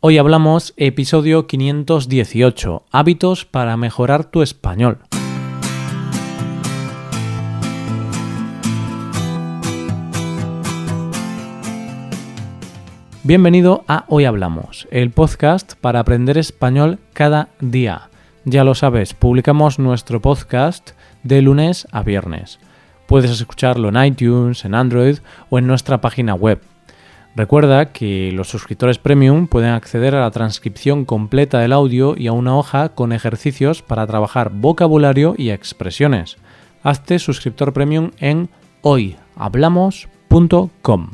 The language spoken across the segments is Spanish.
Hoy hablamos episodio 518, hábitos para mejorar tu español. Bienvenido a Hoy Hablamos, el podcast para aprender español cada día. Ya lo sabes, publicamos nuestro podcast de lunes a viernes. Puedes escucharlo en iTunes, en Android o en nuestra página web Recuerda que los suscriptores premium pueden acceder a la transcripción completa del audio y a una hoja con ejercicios para trabajar vocabulario y expresiones. Hazte suscriptor premium en hoyhablamos.com.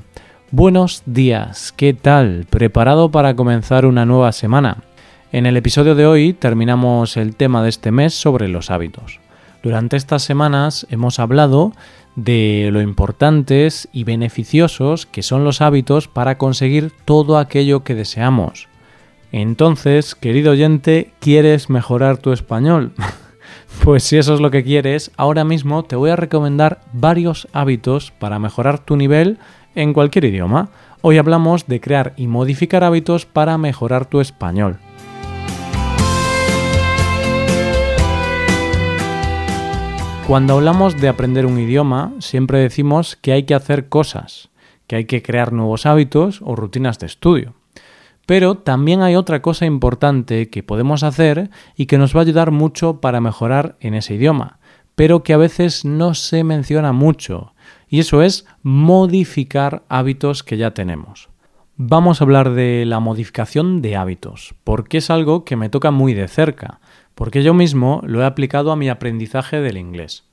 Buenos días, ¿qué tal? ¿Preparado para comenzar una nueva semana? En el episodio de hoy terminamos el tema de este mes sobre los hábitos. Durante estas semanas hemos hablado de lo importantes y beneficiosos que son los hábitos para conseguir todo aquello que deseamos. Entonces, querido oyente, ¿quieres mejorar tu español? pues si eso es lo que quieres, ahora mismo te voy a recomendar varios hábitos para mejorar tu nivel en cualquier idioma. Hoy hablamos de crear y modificar hábitos para mejorar tu español. Cuando hablamos de aprender un idioma, siempre decimos que hay que hacer cosas, que hay que crear nuevos hábitos o rutinas de estudio. Pero también hay otra cosa importante que podemos hacer y que nos va a ayudar mucho para mejorar en ese idioma, pero que a veces no se menciona mucho, y eso es modificar hábitos que ya tenemos. Vamos a hablar de la modificación de hábitos, porque es algo que me toca muy de cerca, porque yo mismo lo he aplicado a mi aprendizaje del inglés.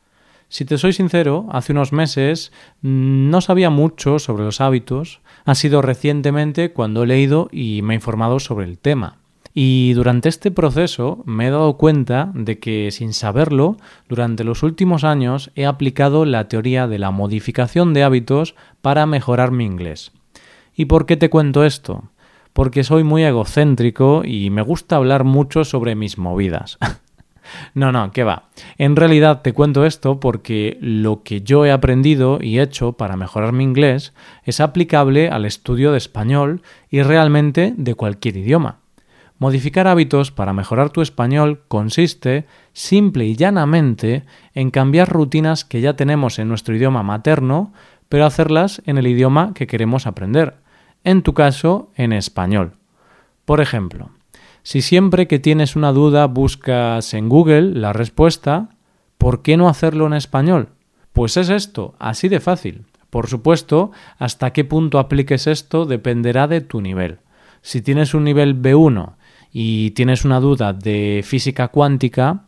Si te soy sincero, hace unos meses mm, no sabía mucho sobre los hábitos, ha sido recientemente cuando he leído y me he informado sobre el tema. Y durante este proceso me he dado cuenta de que, sin saberlo, durante los últimos años he aplicado la teoría de la modificación de hábitos para mejorar mi inglés. ¿Y por qué te cuento esto? Porque soy muy egocéntrico y me gusta hablar mucho sobre mis movidas. no, no, ¿qué va? En realidad te cuento esto porque lo que yo he aprendido y hecho para mejorar mi inglés es aplicable al estudio de español y realmente de cualquier idioma. Modificar hábitos para mejorar tu español consiste, simple y llanamente, en cambiar rutinas que ya tenemos en nuestro idioma materno, pero hacerlas en el idioma que queremos aprender en tu caso en español. Por ejemplo, si siempre que tienes una duda buscas en Google la respuesta, ¿por qué no hacerlo en español? Pues es esto, así de fácil. Por supuesto, hasta qué punto apliques esto dependerá de tu nivel. Si tienes un nivel B1 y tienes una duda de física cuántica,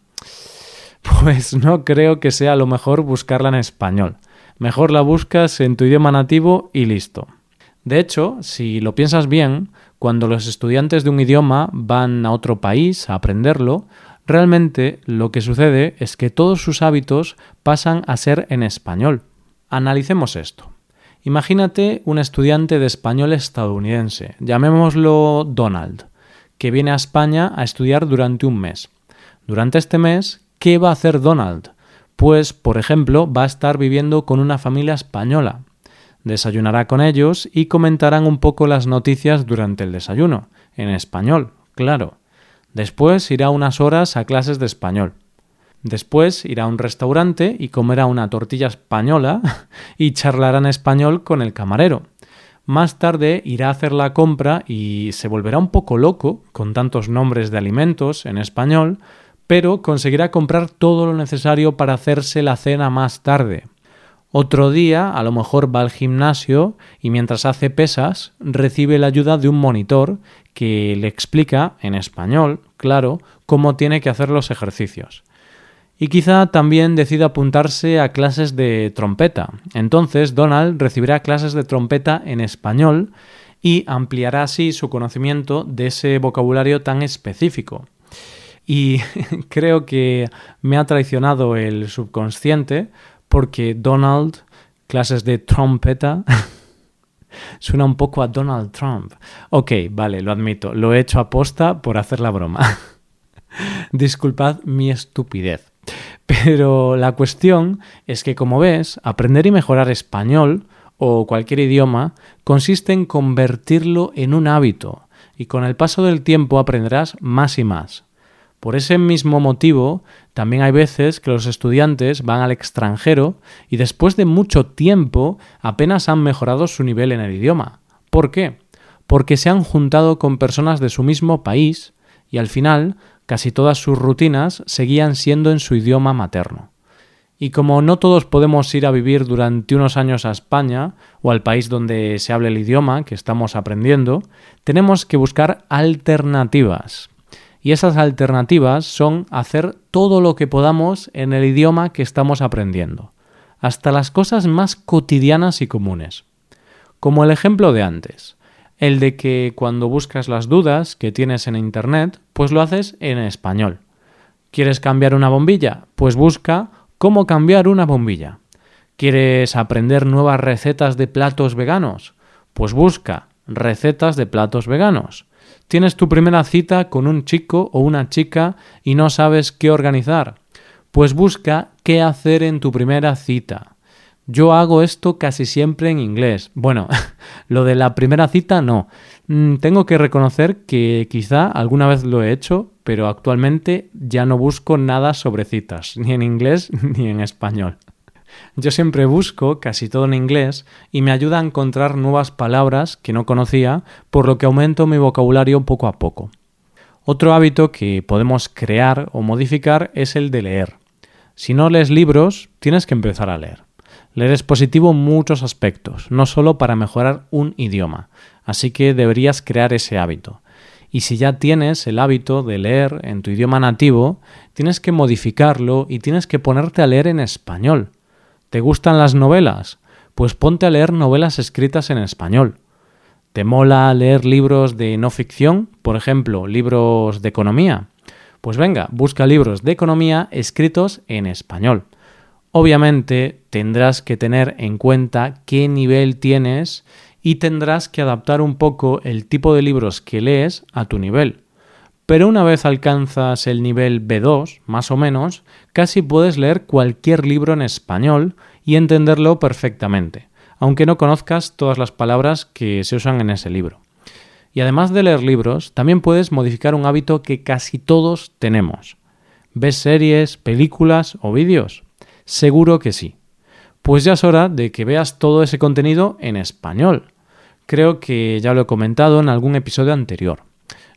pues no creo que sea lo mejor buscarla en español. Mejor la buscas en tu idioma nativo y listo. De hecho, si lo piensas bien, cuando los estudiantes de un idioma van a otro país a aprenderlo, realmente lo que sucede es que todos sus hábitos pasan a ser en español. Analicemos esto. Imagínate un estudiante de español estadounidense, llamémoslo Donald, que viene a España a estudiar durante un mes. Durante este mes, ¿qué va a hacer Donald? Pues, por ejemplo, va a estar viviendo con una familia española, Desayunará con ellos y comentarán un poco las noticias durante el desayuno, en español, claro. Después irá unas horas a clases de español. Después irá a un restaurante y comerá una tortilla española y charlará en español con el camarero. Más tarde irá a hacer la compra y se volverá un poco loco con tantos nombres de alimentos en español, pero conseguirá comprar todo lo necesario para hacerse la cena más tarde. Otro día, a lo mejor va al gimnasio y mientras hace pesas recibe la ayuda de un monitor que le explica, en español, claro, cómo tiene que hacer los ejercicios. Y quizá también decida apuntarse a clases de trompeta. Entonces Donald recibirá clases de trompeta en español y ampliará así su conocimiento de ese vocabulario tan específico. Y creo que me ha traicionado el subconsciente porque Donald, clases de trompeta, suena un poco a Donald Trump. Ok, vale, lo admito, lo he hecho a posta por hacer la broma. Disculpad mi estupidez. Pero la cuestión es que, como ves, aprender y mejorar español o cualquier idioma consiste en convertirlo en un hábito, y con el paso del tiempo aprenderás más y más. Por ese mismo motivo, también hay veces que los estudiantes van al extranjero y después de mucho tiempo apenas han mejorado su nivel en el idioma. ¿Por qué? Porque se han juntado con personas de su mismo país y al final casi todas sus rutinas seguían siendo en su idioma materno. Y como no todos podemos ir a vivir durante unos años a España o al país donde se hable el idioma que estamos aprendiendo, tenemos que buscar alternativas. Y esas alternativas son hacer todo lo que podamos en el idioma que estamos aprendiendo, hasta las cosas más cotidianas y comunes. Como el ejemplo de antes, el de que cuando buscas las dudas que tienes en Internet, pues lo haces en español. ¿Quieres cambiar una bombilla? Pues busca cómo cambiar una bombilla. ¿Quieres aprender nuevas recetas de platos veganos? Pues busca recetas de platos veganos. ¿Tienes tu primera cita con un chico o una chica y no sabes qué organizar? Pues busca qué hacer en tu primera cita. Yo hago esto casi siempre en inglés. Bueno, lo de la primera cita no. Mm, tengo que reconocer que quizá alguna vez lo he hecho, pero actualmente ya no busco nada sobre citas, ni en inglés ni en español. Yo siempre busco casi todo en inglés y me ayuda a encontrar nuevas palabras que no conocía, por lo que aumento mi vocabulario poco a poco. Otro hábito que podemos crear o modificar es el de leer. Si no lees libros, tienes que empezar a leer. Leer es positivo en muchos aspectos, no solo para mejorar un idioma, así que deberías crear ese hábito. Y si ya tienes el hábito de leer en tu idioma nativo, tienes que modificarlo y tienes que ponerte a leer en español. ¿Te gustan las novelas? Pues ponte a leer novelas escritas en español. ¿Te mola leer libros de no ficción? Por ejemplo, libros de economía. Pues venga, busca libros de economía escritos en español. Obviamente tendrás que tener en cuenta qué nivel tienes y tendrás que adaptar un poco el tipo de libros que lees a tu nivel. Pero una vez alcanzas el nivel B2, más o menos, casi puedes leer cualquier libro en español y entenderlo perfectamente, aunque no conozcas todas las palabras que se usan en ese libro. Y además de leer libros, también puedes modificar un hábito que casi todos tenemos. ¿Ves series, películas o vídeos? Seguro que sí. Pues ya es hora de que veas todo ese contenido en español. Creo que ya lo he comentado en algún episodio anterior.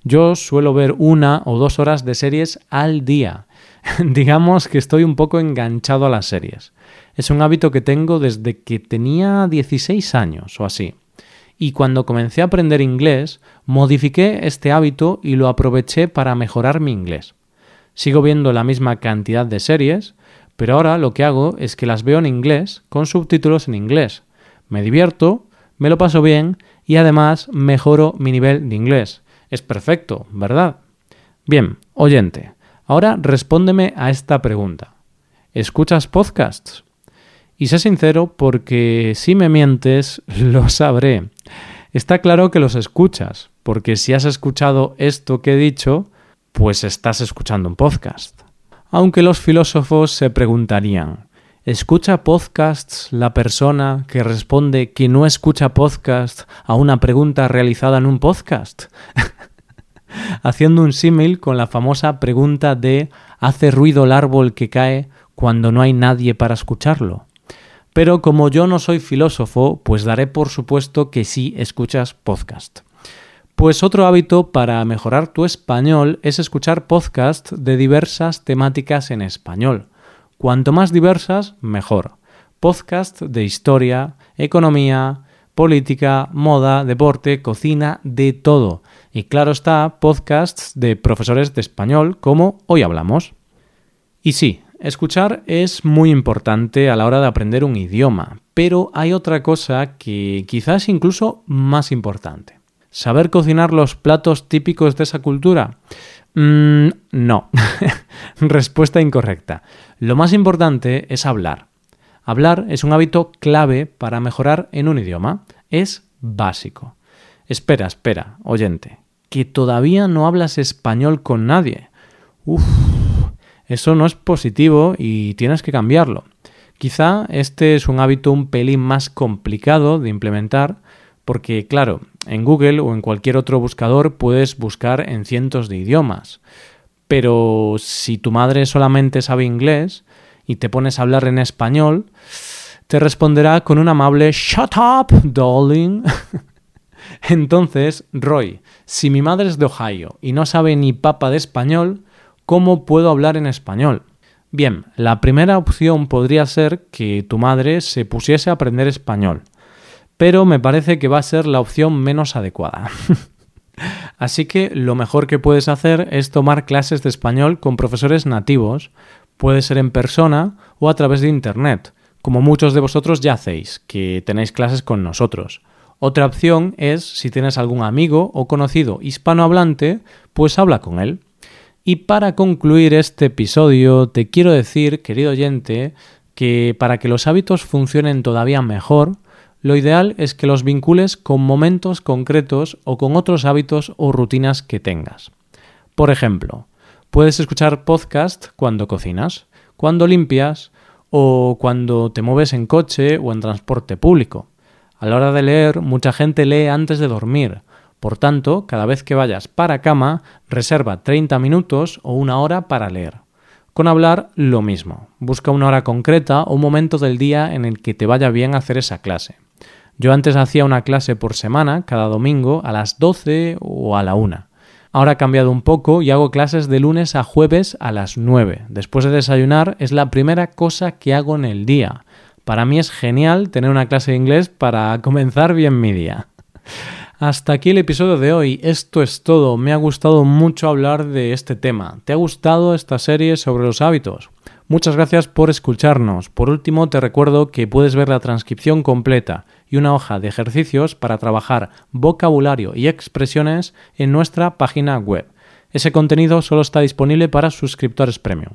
Yo suelo ver una o dos horas de series al día. Digamos que estoy un poco enganchado a las series. Es un hábito que tengo desde que tenía 16 años o así. Y cuando comencé a aprender inglés, modifiqué este hábito y lo aproveché para mejorar mi inglés. Sigo viendo la misma cantidad de series, pero ahora lo que hago es que las veo en inglés con subtítulos en inglés. Me divierto, me lo paso bien y además mejoro mi nivel de inglés. Es perfecto, ¿verdad? Bien, oyente, ahora respóndeme a esta pregunta. ¿Escuchas podcasts? Y sé sincero porque si me mientes, lo sabré. Está claro que los escuchas, porque si has escuchado esto que he dicho, pues estás escuchando un podcast. Aunque los filósofos se preguntarían, ¿escucha podcasts la persona que responde que no escucha podcast a una pregunta realizada en un podcast? Haciendo un símil con la famosa pregunta de ¿hace ruido el árbol que cae cuando no hay nadie para escucharlo? Pero como yo no soy filósofo, pues daré por supuesto que sí escuchas podcast. Pues otro hábito para mejorar tu español es escuchar podcasts de diversas temáticas en español. Cuanto más diversas, mejor. Podcasts de historia, economía, política, moda, deporte, cocina, de todo. Y claro está, podcasts de profesores de español como hoy hablamos. Y sí, escuchar es muy importante a la hora de aprender un idioma, pero hay otra cosa que quizás incluso más importante. ¿Saber cocinar los platos típicos de esa cultura? Mm, no. Respuesta incorrecta. Lo más importante es hablar. Hablar es un hábito clave para mejorar en un idioma. Es básico. Espera, espera, oyente. Que todavía no hablas español con nadie. Eso no es positivo y tienes que cambiarlo. Quizá este es un hábito un pelín más complicado de implementar porque, claro, en Google o en cualquier otro buscador puedes buscar en cientos de idiomas. Pero si tu madre solamente sabe inglés y te pones a hablar en español, te responderá con un amable Shut up, darling. Entonces, Roy, si mi madre es de Ohio y no sabe ni papa de español, ¿cómo puedo hablar en español? Bien, la primera opción podría ser que tu madre se pusiese a aprender español, pero me parece que va a ser la opción menos adecuada. Así que lo mejor que puedes hacer es tomar clases de español con profesores nativos, puede ser en persona o a través de Internet, como muchos de vosotros ya hacéis, que tenéis clases con nosotros. Otra opción es, si tienes algún amigo o conocido hispanohablante, pues habla con él. Y para concluir este episodio, te quiero decir, querido oyente, que para que los hábitos funcionen todavía mejor, lo ideal es que los vincules con momentos concretos o con otros hábitos o rutinas que tengas. Por ejemplo, puedes escuchar podcast cuando cocinas, cuando limpias o cuando te mueves en coche o en transporte público. A la hora de leer, mucha gente lee antes de dormir. Por tanto, cada vez que vayas para cama, reserva 30 minutos o una hora para leer. Con hablar, lo mismo. Busca una hora concreta o un momento del día en el que te vaya bien hacer esa clase. Yo antes hacía una clase por semana, cada domingo, a las 12 o a la 1. Ahora he cambiado un poco y hago clases de lunes a jueves a las 9. Después de desayunar es la primera cosa que hago en el día. Para mí es genial tener una clase de inglés para comenzar bien mi día. Hasta aquí el episodio de hoy. Esto es todo. Me ha gustado mucho hablar de este tema. ¿Te ha gustado esta serie sobre los hábitos? Muchas gracias por escucharnos. Por último, te recuerdo que puedes ver la transcripción completa y una hoja de ejercicios para trabajar vocabulario y expresiones en nuestra página web. Ese contenido solo está disponible para suscriptores premium